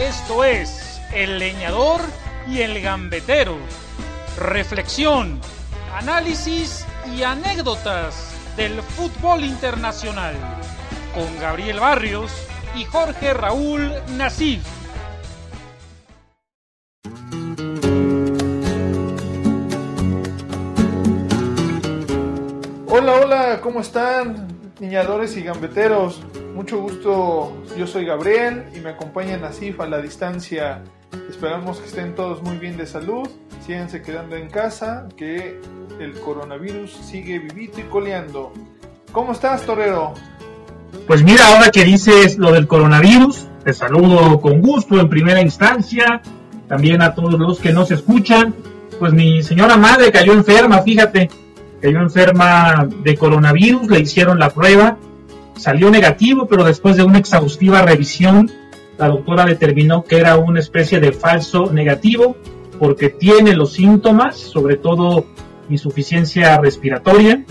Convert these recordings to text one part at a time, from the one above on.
Esto es El Leñador y el Gambetero. Reflexión, análisis y anécdotas del fútbol internacional. Con Gabriel Barrios y Jorge Raúl Nasif. Hola, hola, ¿cómo están? Niñadores y gambeteros. Mucho gusto, yo soy Gabriel y me acompaña Nasif a la distancia. Esperamos que estén todos muy bien de salud, síganse quedando en casa, que el coronavirus sigue vivito y coleando. ¿Cómo estás, Torero? Pues mira, ahora que dices lo del coronavirus, te saludo con gusto en primera instancia, también a todos los que nos escuchan. Pues mi señora madre cayó enferma, fíjate, cayó enferma de coronavirus, le hicieron la prueba, salió negativo, pero después de una exhaustiva revisión, la doctora determinó que era una especie de falso negativo, porque tiene los síntomas, sobre todo insuficiencia respiratoria,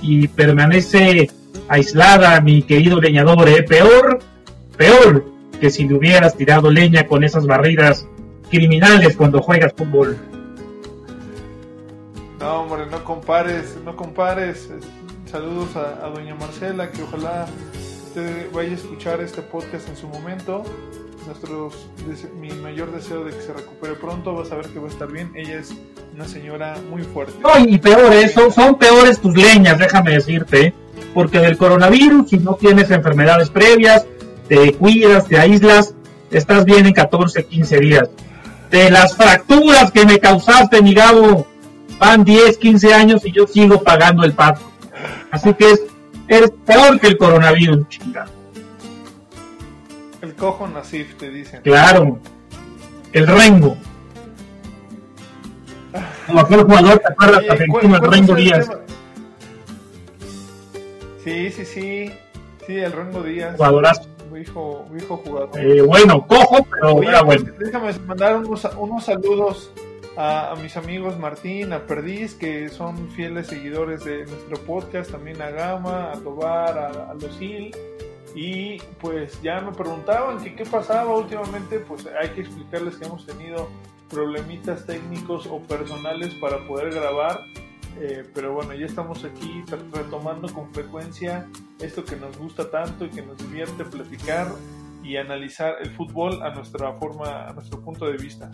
y permanece aislada, mi querido leñador, ¿eh? peor, peor que si le hubieras tirado leña con esas barreras criminales cuando juegas fútbol. No, hombre, no compares, no compares. Saludos a, doña Marcela, que ojalá usted vaya a escuchar este podcast en su momento. Nuestros, mi mayor deseo de que se recupere pronto, vas a ver que va a estar bien. Ella es una señora muy fuerte. No, y peor eso, son peores tus leñas, déjame decirte, porque del coronavirus, si no tienes enfermedades previas, te cuidas, te aíslas, estás bien en 14, 15 días. De las fracturas que me causaste, mi Gabo, van 10, 15 años y yo sigo pagando el pato. Así que es, es peor que el coronavirus, chingada. El cojo Nasif, te dicen. Claro, el Rengo. Como aquel jugador, ¿te acuerdas? Argentino, el ¿cuál- Rengo Díaz. Sí, sí, sí. Sí, el Rengo Díaz. Jugadorazo. Viejo, viejo jugador. Eh, bueno, cojo, pero Oye, era bueno. déjame mandar unos, unos saludos a, a mis amigos Martín, a Perdiz, que son fieles seguidores de nuestro podcast, también a Gama, a Tobar, a, a Lucil. Y pues ya me preguntaban que qué pasaba últimamente, pues hay que explicarles que hemos tenido problemitas técnicos o personales para poder grabar. Eh, pero bueno, ya estamos aquí re- retomando con frecuencia esto que nos gusta tanto y que nos divierte platicar y analizar el fútbol a nuestra forma, a nuestro punto de vista.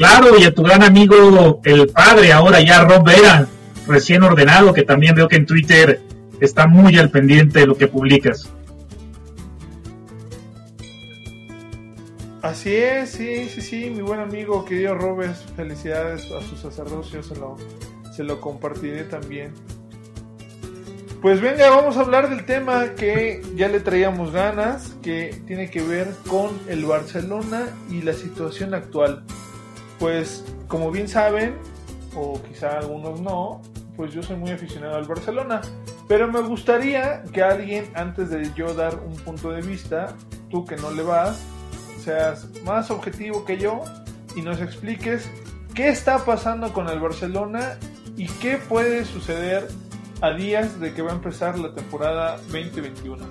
Claro, y a tu gran amigo, el padre, ahora ya Rob Vera, recién ordenado, que también veo que en Twitter está muy al pendiente de lo que publicas. Así es, sí, sí, sí, mi buen amigo, querido Robes, felicidades a su sacerdocio, se lo, se lo compartiré también. Pues venga, vamos a hablar del tema que ya le traíamos ganas, que tiene que ver con el Barcelona y la situación actual. Pues como bien saben, o quizá algunos no, pues yo soy muy aficionado al Barcelona. Pero me gustaría que alguien, antes de yo dar un punto de vista, tú que no le vas, seas más objetivo que yo y nos expliques qué está pasando con el Barcelona y qué puede suceder a días de que va a empezar la temporada 2021.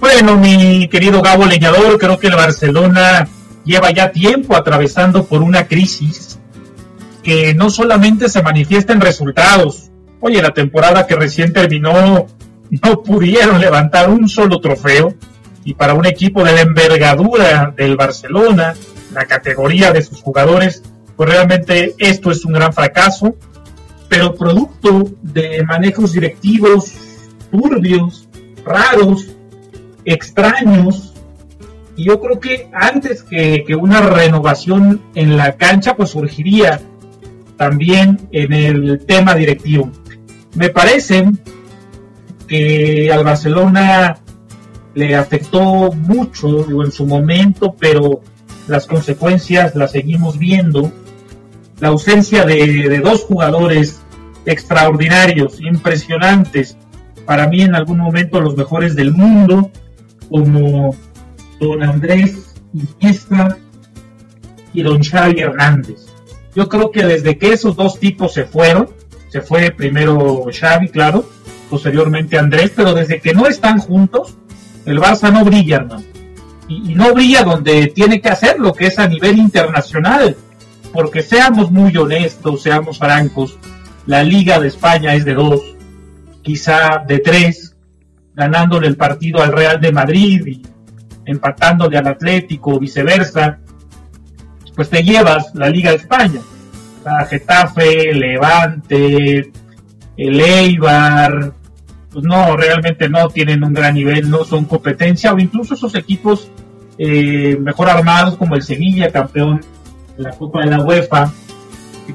Bueno, mi querido Gabo Leñador, creo que el Barcelona lleva ya tiempo atravesando por una crisis que no solamente se manifiesta en resultados. Oye, la temporada que recién terminó no pudieron levantar un solo trofeo y para un equipo de la envergadura del Barcelona, la categoría de sus jugadores, pues realmente esto es un gran fracaso, pero producto de manejos directivos turbios, raros, extraños, y yo creo que antes que, que una renovación en la cancha, pues surgiría también en el tema directivo. Me parece que al Barcelona le afectó mucho en su momento, pero las consecuencias las seguimos viendo. La ausencia de, de dos jugadores extraordinarios, impresionantes, para mí en algún momento los mejores del mundo, como don Andrés Iniesta y don Xavi Hernández. Yo creo que desde que esos dos tipos se fueron, se fue primero Xavi, claro, posteriormente Andrés, pero desde que no están juntos, el Barça no brilla, hermano. y, no brilla donde tiene que hacerlo, que es a nivel internacional. Porque seamos muy honestos, seamos francos, la Liga de España es de dos, quizá de tres, ganándole el partido al Real de Madrid y empatándole al Atlético o viceversa, pues te llevas la Liga de España. La Getafe, Levante, el Eibar, pues no, realmente no tienen un gran nivel, no son competencia, o incluso esos equipos eh, mejor armados como el Sevilla, campeón de la Copa de la UEFA,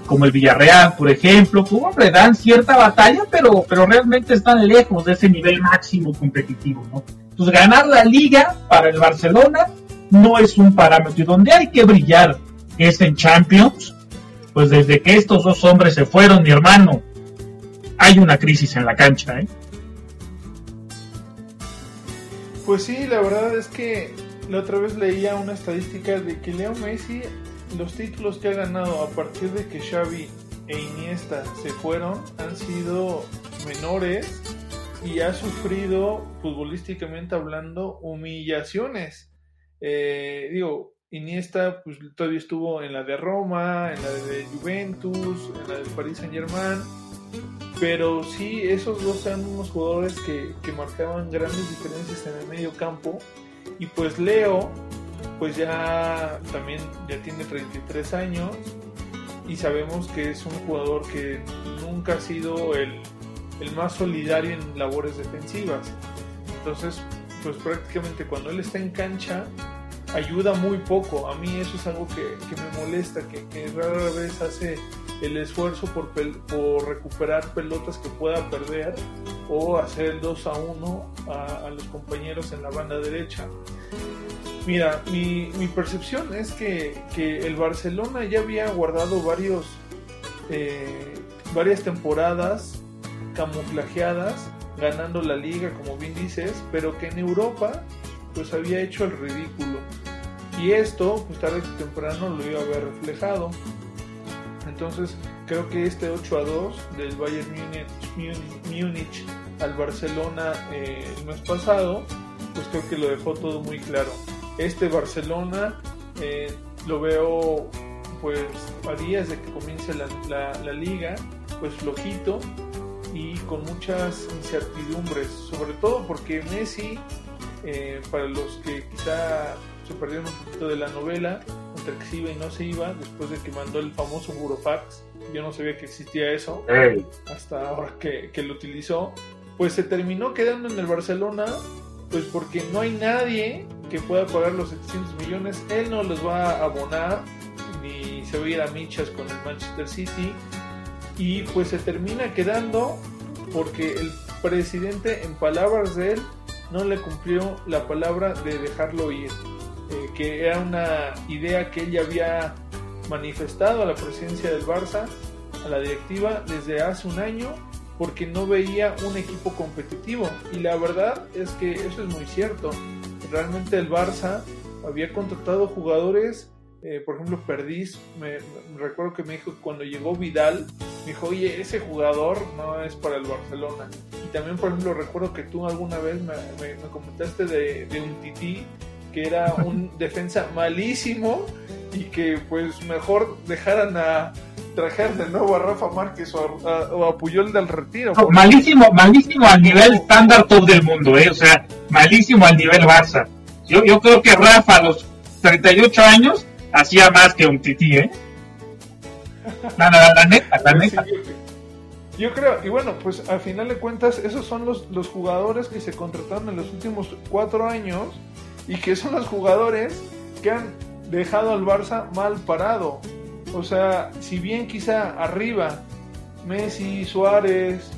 como el Villarreal, por ejemplo, como le dan cierta batalla, pero, pero realmente están lejos de ese nivel máximo competitivo, ¿no? Entonces, ganar la liga para el Barcelona no es un parámetro. Y donde hay que brillar es en Champions, pues desde que estos dos hombres se fueron, mi hermano, hay una crisis en la cancha, ¿eh? Pues sí, la verdad es que la otra vez leía una estadística de que Leo Messi, los títulos que ha ganado a partir de que Xavi e Iniesta se fueron han sido menores y ha sufrido futbolísticamente hablando humillaciones. Eh, digo, Iniesta pues todavía estuvo en la de Roma, en la de Juventus, en la de Paris Saint Germain pero sí, esos dos eran unos jugadores que, marcaban grandes diferencias en el medio campo. Y pues Leo, pues ya también ya tiene 33 años y sabemos que es un jugador que nunca ha sido el, más solidario en labores defensivas. Entonces, pues prácticamente cuando él está en cancha, ayuda muy poco. A mí eso es algo que, me molesta, que, que, rara vez hace el esfuerzo por, por recuperar pelotas que pueda perder o hacer el 2 a 1 a, los compañeros en la banda derecha. Mira, mi, percepción es que, el Barcelona ya había guardado varios, eh, varias temporadas camuflajeadas, ganando la liga, como bien dices, pero que en Europa pues había hecho el ridículo. Y esto, pues tarde o temprano lo iba a haber reflejado. Entonces, creo que este 8 a 2 del Bayern Múnich, al Barcelona eh, el mes pasado, pues creo que lo dejó todo muy claro. Este Barcelona eh, lo veo pues a días de que comience la, la, liga, pues flojito y con muchas incertidumbres, sobre todo porque Messi, eh, para los que quizá se perdieron un poquito de la novela, entre que se iba y no se iba, después de que mandó el famoso Burofax. Yo no sabía que existía eso, hasta ahora que, que lo utilizó. Pues se terminó quedando en el Barcelona, pues porque no hay nadie que pueda pagar los 700 millones. Él no los va a abonar, ni se va a ir a michas con el Manchester City. Y pues se termina quedando porque el presidente, en palabras de él, no le cumplió la palabra de dejarlo ir. Eh, que era una idea que él ya había manifestado a la presidencia del Barça, a la directiva, desde hace un año, porque no veía un equipo competitivo. Y la verdad es que eso es muy cierto. Realmente el Barça había contratado jugadores, eh, por ejemplo, Perdiz, me, recuerdo que me dijo cuando llegó Vidal, me dijo, oye, ese jugador no es para el Barcelona. Y también, por ejemplo, recuerdo que tú alguna vez me, comentaste de, de un tití que era un defensa malísimo y que pues mejor dejaran a trajer de nuevo a Rafa Márquez o a, Puyol del retiro. malísimo, malísimo al nivel estándar top del mundo, ¿eh? o sea, malísimo al nivel Barça. Yo, yo creo que Rafa a los 38 años hacía más que un tití, ¿eh? La, la, neta, la neta. yo, creo, y bueno, pues al final de cuentas, esos son los, los jugadores que se contrataron en los últimos cuatro años y que son los jugadores que han dejado al Barça mal parado. O sea, si bien quizá arriba Messi, Suárez,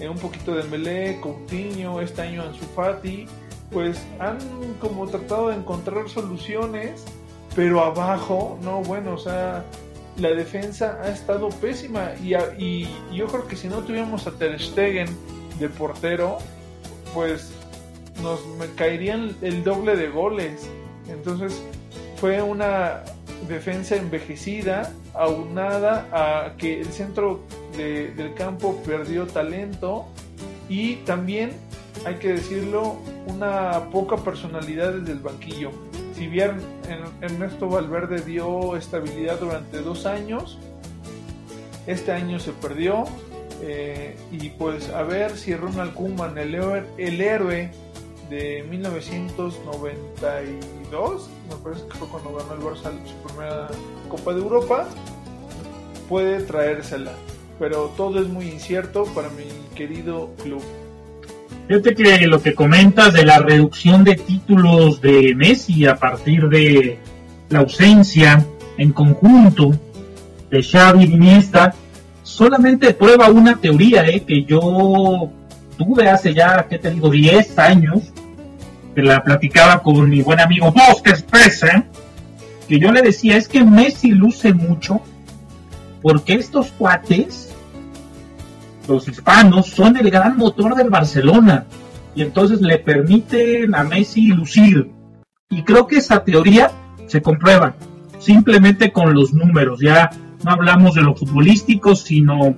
eh, un poquito de Melé, Coutinho, este año Ansu Fati, pues han como tratado de encontrar soluciones, pero abajo, no, bueno, o sea, la defensa ha estado pésima y, y yo creo que si no tuviéramos a Ter Stegen de portero, pues nos caerían el doble de goles. Entonces fue una defensa envejecida, aunada a que el centro del campo perdió talento y también, hay que decirlo, una poca personalidad desde el banquillo. Si bien Ernesto Valverde dio estabilidad durante dos años, este año se perdió. Eh, y pues a ver si Ronald Koeman, el, el héroe de 1992, me parece que fue cuando ganó el Barça su primera Copa de Europa, puede traérsela. Pero todo es muy incierto para mi querido club. Fíjate que lo que comentas de la reducción de títulos de Messi a partir de la ausencia en conjunto de Xavi Iniesta solamente prueba una teoría eh, que yo tuve hace ya, ¿qué te digo?, 10 años, que la platicaba con mi buen amigo Bosques Pese, que yo le decía, es que Messi luce mucho porque estos cuates, los hispanos, son el gran motor del Barcelona y entonces le permiten a Messi lucir. Y creo que esa teoría se comprueba simplemente con los números, ya no hablamos de lo futbolístico, sino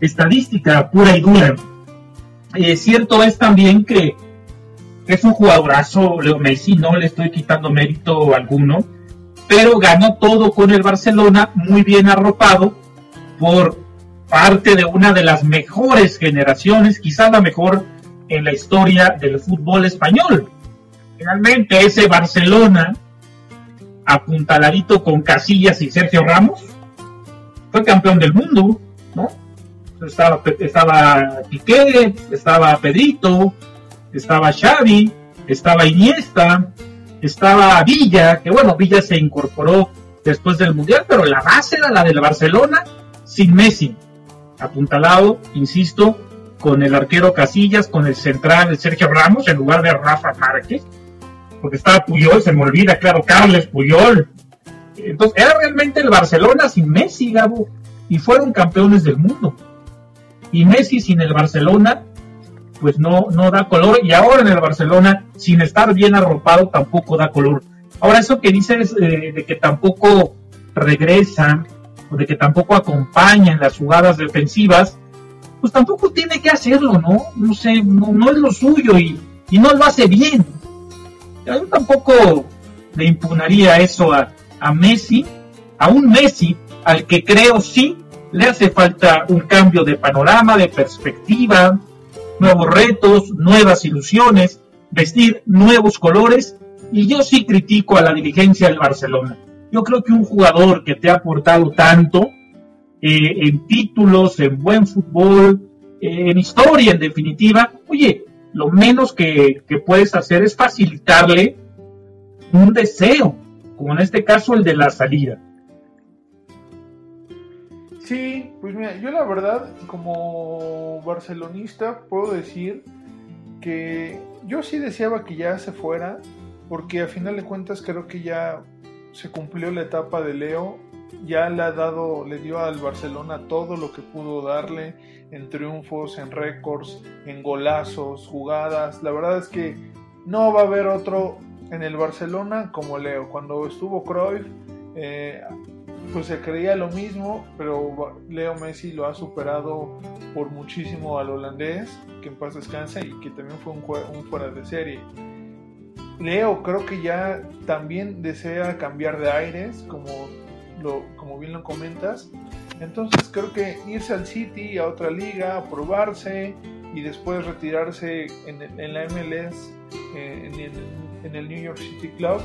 estadística pura y dura. Eh, cierto es también que es un jugadorazo, Leo Messi, no le estoy quitando mérito alguno, pero ganó todo con el Barcelona, muy bien arropado por parte de una de las mejores generaciones, quizás la mejor en la historia del fútbol español. Finalmente ese Barcelona, apuntaladito con Casillas y Sergio Ramos, fue campeón del mundo, ¿no? Estaba, estaba Piqué, estaba Pedrito, estaba Xavi, estaba Iniesta, estaba Villa, que bueno, Villa se incorporó después del Mundial, pero la base era la del Barcelona sin Messi. Apuntalado, insisto, con el arquero Casillas, con el central Sergio Ramos en lugar de Rafa Márquez, porque estaba Puyol, se me olvida, claro, Carles Puyol. Entonces, era realmente el Barcelona sin Messi, Gabo, y fueron campeones del mundo. Y Messi sin el Barcelona pues no, no da color y ahora en el Barcelona, sin estar bien arropado, tampoco da color. Ahora eso que dices eh, de que tampoco regresan o de que tampoco acompañan las jugadas defensivas, pues tampoco tiene que hacerlo, ¿no? No sé, no, es lo suyo y, y, no lo hace bien. Yo tampoco le impugnaría eso a, a Messi, a un Messi al que creo sí le hace falta un cambio de panorama, de perspectiva, nuevos retos, nuevas ilusiones, vestir nuevos colores y yo sí critico a la dirigencia del Barcelona. Yo creo que un jugador que te ha aportado tanto eh, en títulos, en buen fútbol, eh, en historia en definitiva, oye, lo menos que, que puedes hacer es facilitarle un deseo, como en este caso el de la salida. Sí, pues mira, yo la verdad, como barcelonista, puedo decir que yo sí deseaba que ya se fuera, porque a final de cuentas creo que ya se cumplió la etapa de Leo, ya le ha dado, le dio al Barcelona todo lo que pudo darle en triunfos, en récords, en golazos, jugadas. La verdad es que no va a haber otro en el Barcelona como Leo. Cuando estuvo Cruyff, eh, pues se creía lo mismo, pero Leo Messi lo ha superado por muchísimo al holandés, que en paz descansa y que también fue un, fuera de serie. Leo creo que ya también desea cambiar de aires, como, lo, como bien lo comentas. Entonces creo que irse al City, a otra liga, probarse y después retirarse en, la MLS, eh, en, el, en el New York City Club,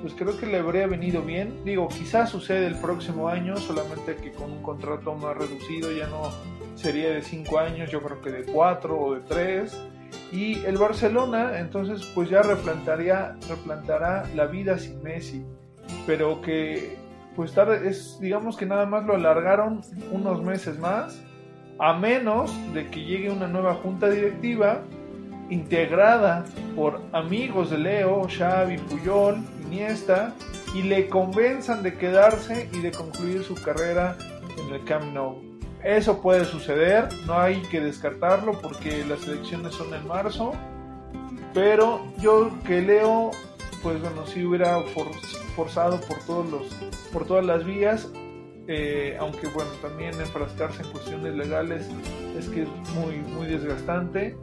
pues creo que le habría venido bien. Digo, quizás sucede el próximo año, solamente que con un contrato más reducido, ya no sería de 5 años, yo creo que de 4 o de 3. Y el Barcelona, entonces, pues ya replantaría, replantará la vida sin Messi, pero que, pues tarde, es, digamos que nada más lo alargaron unos meses más, a menos de que llegue una nueva junta directiva integrada por amigos de Leo, Xavi, Puyol, Iniesta y le convenzan de quedarse y de concluir su carrera en el Camp Nou. Eso puede suceder, no hay que descartarlo porque las elecciones son en marzo, pero yo que Leo, pues bueno, si hubiera forzado por todos los, por todas las vías, eh, aunque bueno, también enfrascarse en cuestiones legales es que es muy, muy desgastante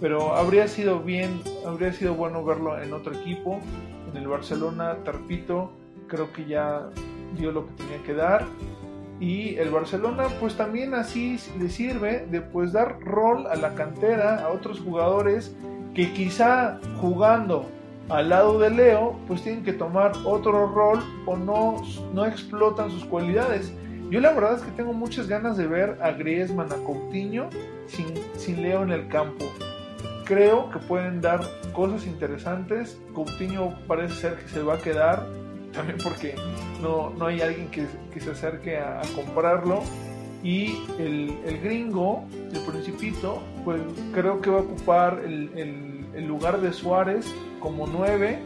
pero habría sido bien, habría sido bueno verlo en otro equipo, en el Barcelona, Tarpito, creo que ya dio lo que tenía que dar. Y el Barcelona pues también así le sirve de pues dar rol a la cantera, a otros jugadores que quizá jugando al lado de Leo pues tienen que tomar otro rol o no, no explotan sus cualidades. Yo la verdad es que tengo muchas ganas de ver a Griezmann, a Coutinho sin, sin Leo en el campo. Creo que pueden dar cosas interesantes. Coutinho parece ser que se va a quedar también porque no, no hay alguien que, que se acerque a, comprarlo. Y el, el, gringo, el principito, pues creo que va a ocupar el, el, el lugar de Suárez como 9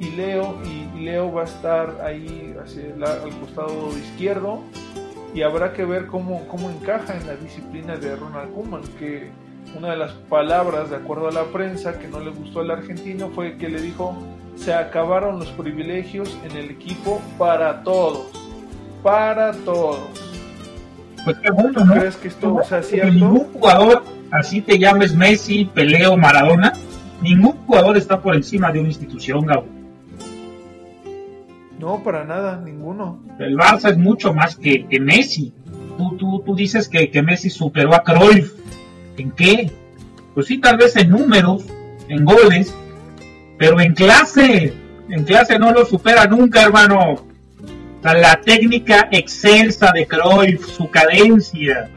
y Leo, y Leo va a estar ahí hacia al costado izquierdo y habrá que ver cómo, cómo encaja en la disciplina de Ronald Koeman, que una de las palabras, de acuerdo a la prensa, que no le gustó al argentino fue que le dijo se acabaron los privilegios en el equipo para todos. Para todos. Pues qué bueno, ¿no? ¿Crees que esto sea cierto? Ningún jugador, así te llames Messi, Peleo, Maradona, ningún jugador está por encima de una institución, Gabo. No, para nada, ninguno. El Barça es mucho más que, que Messi. Tú, tú, tú dices que, que Messi superó a Cruyff. ¿En qué? Pues sí, tal vez en números, en goles, pero en clase, en clase no lo supera nunca, hermano. La técnica excelsa de Cruyff, su cadencia,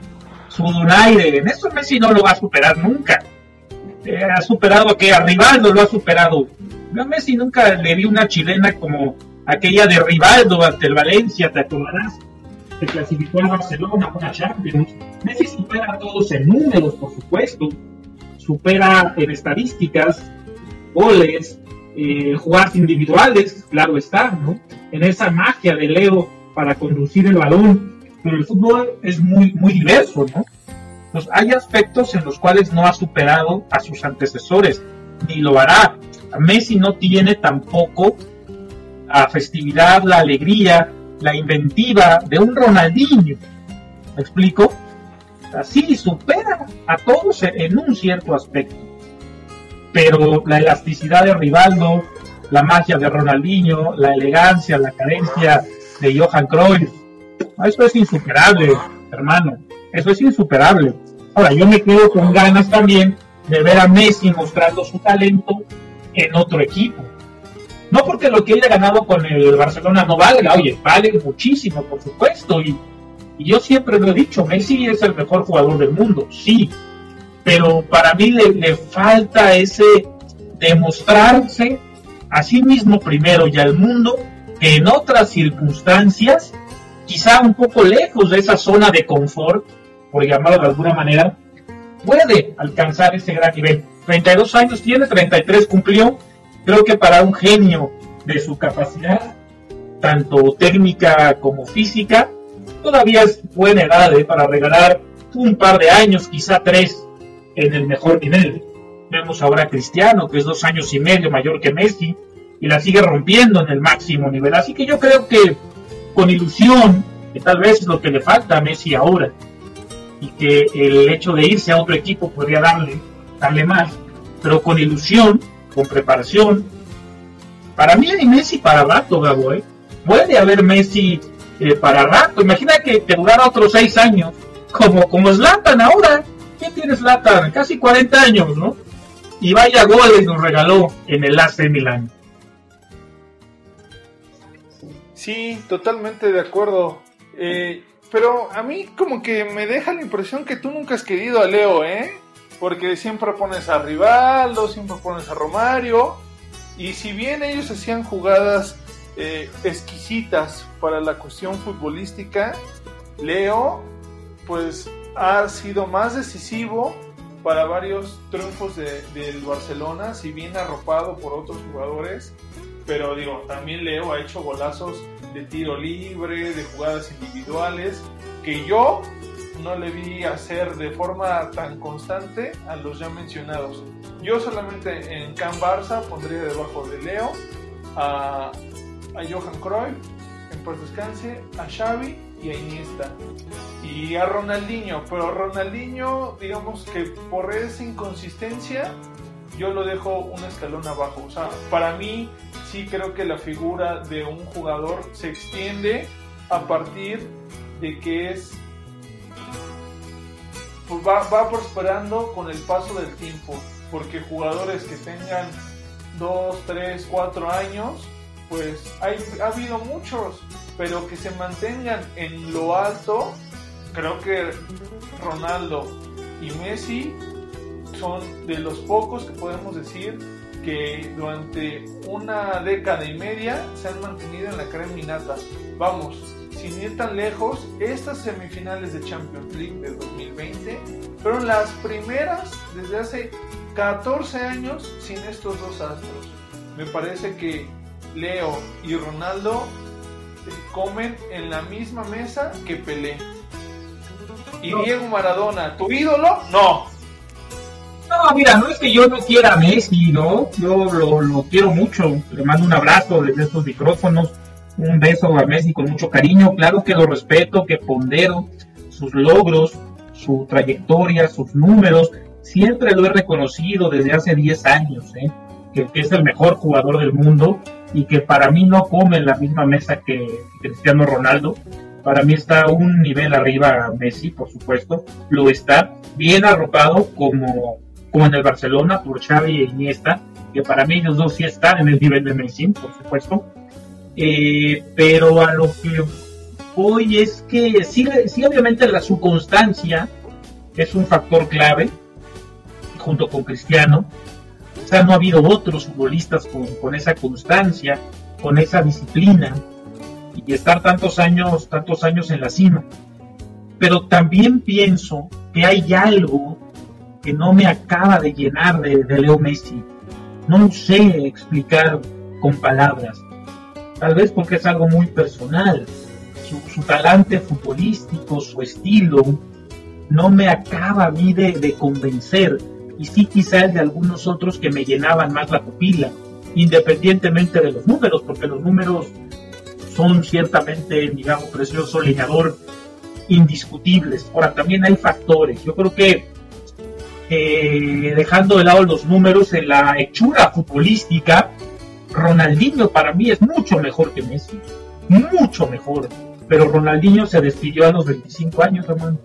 su donaire, en eso Messi no lo va a superar nunca. Eh, ha superado que a Rivaldo lo ha superado. a Messi nunca le vi una chilena como aquella de Rivaldo ante el Valencia, ¿te acordarás? Se clasificó al Barcelona, una Champions. Messi supera a todos en números, por supuesto. Supera en estadísticas, goles, eh, jugadas individuales, claro está, ¿no? En esa magia de Leo para conducir el balón. Pero el fútbol es muy, muy diverso, ¿no? Pues hay aspectos en los cuales no ha superado a sus antecesores, ni lo hará. Messi no tiene tampoco la festividad, la alegría, la inventiva de un Ronaldinho. ¿Me explico? Así supera a todos en un cierto aspecto pero la elasticidad de Rivaldo, la magia de Ronaldinho, la elegancia, la cadencia de Johan Cruyff, eso es insuperable, hermano, eso es insuperable. Ahora, yo me quedo con ganas también de ver a Messi mostrando su talento en otro equipo. No porque lo que haya ganado con el Barcelona no valga, oye, vale muchísimo, por supuesto, y, y yo siempre lo he dicho, Messi es el mejor jugador del mundo, sí, pero para mí le, falta ese demostrarse a sí mismo primero y al mundo que en otras circunstancias, quizá un poco lejos de esa zona de confort, por llamarlo de alguna manera, puede alcanzar ese gran nivel. 32 años tiene, 33 cumplió, creo que para un genio de su capacidad, tanto técnica como física, todavía es buena edad ¿eh? para regalar un par de años, quizá tres, en el mejor nivel. Vemos ahora a Cristiano, que es dos años y medio mayor que Messi, y la sigue rompiendo en el máximo nivel. Así que yo creo que con ilusión, que tal vez es lo que le falta a Messi ahora, y que el hecho de irse a otro equipo podría darle, darle más, pero con ilusión, con preparación. Para mí hay Messi para rato, Gabo, ¿eh? Puede haber Messi eh, para rato. Imagina que, que durara otros seis años, como, como Zlatan ahora. ¿Qué tienes lata? Casi 40 años, ¿no? Y vaya goles nos regaló en el AC Milán. Sí, totalmente de acuerdo. Eh, pero a mí como que me deja la impresión que tú nunca has querido a Leo, ¿eh? Porque siempre pones a Rivaldo, siempre pones a Romario. Y si bien ellos hacían jugadas eh, exquisitas para la cuestión futbolística, Leo, pues ha sido más decisivo para varios triunfos del Barcelona, si bien arropado por otros jugadores, pero digo, también Leo ha hecho golazos de tiro libre, de jugadas individuales, que yo no le vi hacer de forma tan constante a los ya mencionados. Yo solamente en Can Barça pondría debajo de Leo a, a Johan Cruyff, en paz descanse, a Xavi y a Iniesta y a Ronaldinho, pero Ronaldinho, digamos que por esa inconsistencia yo lo dejo un escalón abajo. O sea, para mí sí creo que la figura de un jugador se extiende a partir de que es pues va, va prosperando con el paso del tiempo, porque jugadores que tengan 2, 3, 4 años, pues hay, ha habido muchos, pero que se mantengan en lo alto, creo que Ronaldo y Messi son de los pocos que podemos decir que durante una década y media se han mantenido en la creminata. Vamos, sin ir tan lejos, estas semifinales de Champions League de 2020 fueron las primeras desde hace 14 años sin estos dos astros. Me parece que Leo y Ronaldo comen en la misma mesa que Pelé. Y Diego Maradona, ¿tu ídolo? No. No, mira, no es que yo no quiera a Messi, ¿no? Yo lo, lo quiero mucho. Le mando un abrazo desde estos micrófonos un beso a Messi con mucho cariño, claro que lo respeto, que pondero sus logros, su trayectoria, sus números, siempre lo he reconocido desde hace 10 años, ¿eh? que, es el mejor jugador del mundo y que para mí no come en la misma mesa que Cristiano Ronaldo. Para mí está un nivel arriba Messi, por supuesto, lo está bien arropado como, como en el Barcelona por Xavi e Iniesta, que para mí ellos dos sí están en el nivel de Messi, por supuesto eh, pero a lo que voy es que sí, sí, obviamente la circunstancia es un factor clave, junto con Cristiano. O sea, no ha habido otros futbolistas con, con esa constancia, con esa disciplina y estar tantos años, tantos años en la cima. Pero también pienso que hay algo que no me acaba de llenar de, de Leo Messi. No sé explicar con palabras tal vez porque es algo muy personal. Su, talante futbolístico, su estilo, no me acaba a mí de, convencer. Y sí quizá el de algunos otros que me llenaban más la pupila, independientemente de los números, porque los números son ciertamente, digamos, precioso leñador, indiscutibles. Ahora, también hay factores. Yo creo que eh, dejando de lado los números en la hechura futbolística, Ronaldinho para mí es mucho mejor que Messi, mucho mejor. Pero Ronaldinho se despidió a los 25 años, hermano.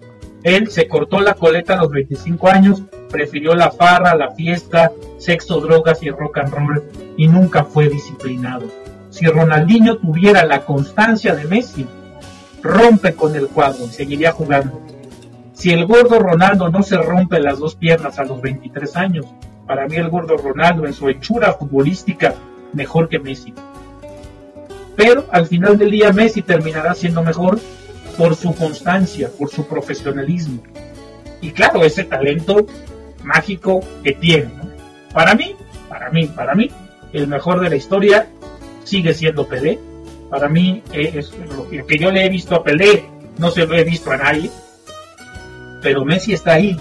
Él se cortó la coleta a los 25 años, prefirió la farra, la fiesta, sexo, drogas y rock and roll y nunca fue disciplinado. Si Ronaldinho tuviera la constancia de Messi, rompe con el cuadro y seguiría jugando. Si el gordo Ronaldo no se rompe las dos piernas a los 23 años, para mí el gordo Ronaldo en su hechura futbolística mejor que Messi. Pero al final del día Messi terminará siendo mejor por su constancia, por su profesionalismo. Y claro, ese talento mágico que tiene. Para mí, para mí, para mí, el mejor de la historia sigue siendo Pelé. Para mí es lo que yo le he visto a Pelé, no se lo he visto a nadie. Pero Messi está ahí.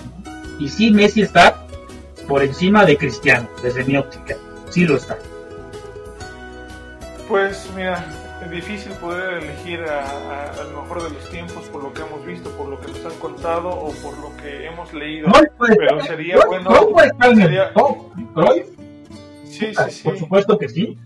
Y sí, Messi está por encima de Cristiano, desde mi óptica. Sí lo está. Pues mira, es difícil poder elegir a, lo mejor de los tiempos por lo que hemos visto, por lo que nos han contado o por lo que hemos leído. pero sería bueno. sería... Sí, sí, sí. Por supuesto que sí.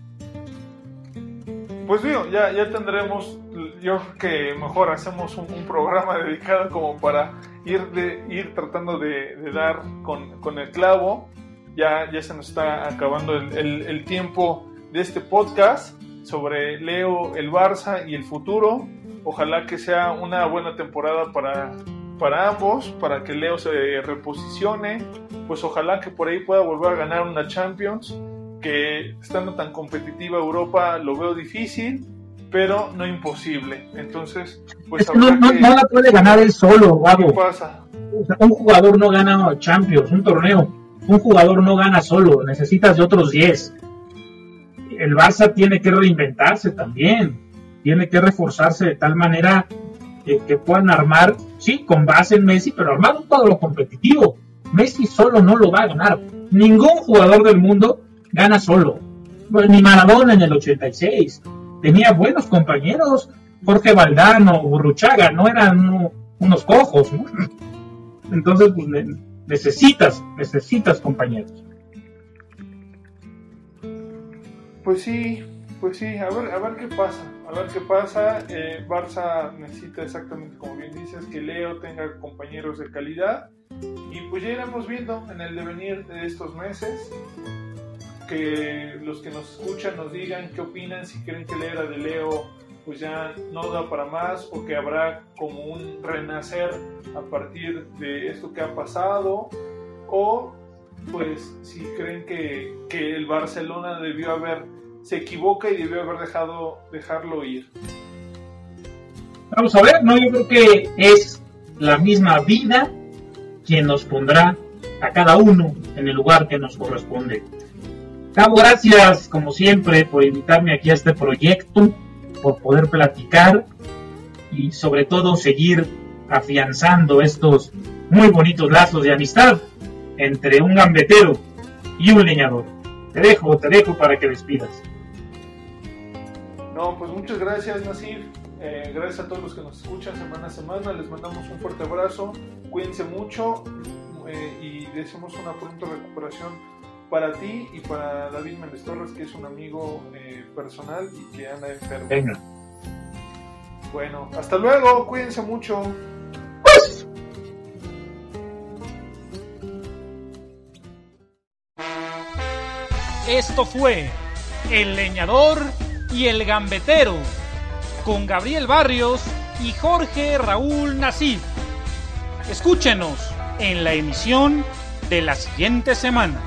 Pues digo, ya, ya tendremos, yo creo que mejor hacemos un, programa dedicado como para ir, de, ir tratando de, dar con, el clavo. Ya, ya se nos está acabando el, el tiempo de este podcast sobre Leo, el Barça y el futuro. Ojalá que sea una buena temporada para, para ambos, para que Leo se reposicione. Pues ojalá que por ahí pueda volver a ganar una Champions, que estando tan competitiva Europa lo veo difícil, pero no imposible. Entonces, pues no, no, la puede ganar él solo, Gabo. pasa? un jugador no gana Champions, un torneo. Un jugador no gana solo, necesitas de otros 10 el Barça tiene que reinventarse también, tiene que reforzarse de tal manera que, puedan armar, sí, con base en Messi, pero armar un cuadro competitivo. Messi solo no lo va a ganar. Ningún jugador del mundo gana solo. Ni Maradona en el 86. Tenía buenos compañeros. Jorge Valdano, Burruchaga, no eran unos cojos. Entonces, pues, necesitas, necesitas compañeros. Pues sí, pues sí, a ver, a ver qué pasa, a ver qué pasa. Eh, Barça necesita exactamente como bien dices que Leo tenga compañeros de calidad. Y pues ya iremos viendo en el devenir de estos meses. Que los que nos escuchan nos digan qué opinan, si creen que la era de Leo pues ya no da para más o que habrá como un renacer a partir de esto que ha pasado. O pues si creen que, que el Barcelona debió haber se equivoca y debió haber dejado dejarlo ir. Vamos a ver, no, yo creo que es la misma vida quien nos pondrá a cada uno en el lugar que nos corresponde. Cabo, gracias como siempre por invitarme aquí a este proyecto, por poder platicar y sobre todo seguir afianzando estos muy bonitos lazos de amistad entre un gambetero y un leñador. Te dejo, te dejo para que despidas. No, pues muchas gracias, Nasir. Eh, gracias a todos los que nos escuchan semana a semana. Les mandamos un fuerte abrazo. Cuídense mucho eh, y deseamos una pronta recuperación para ti y para David Méndez Torres, que es un amigo eh, personal y que anda enfermo. Venga. Bueno, hasta luego. Cuídense mucho. Esto fue El Leñador y El Gambetero con Gabriel Barrios y Jorge Raúl Nasif. Escúchenos en la emisión de la siguiente semana.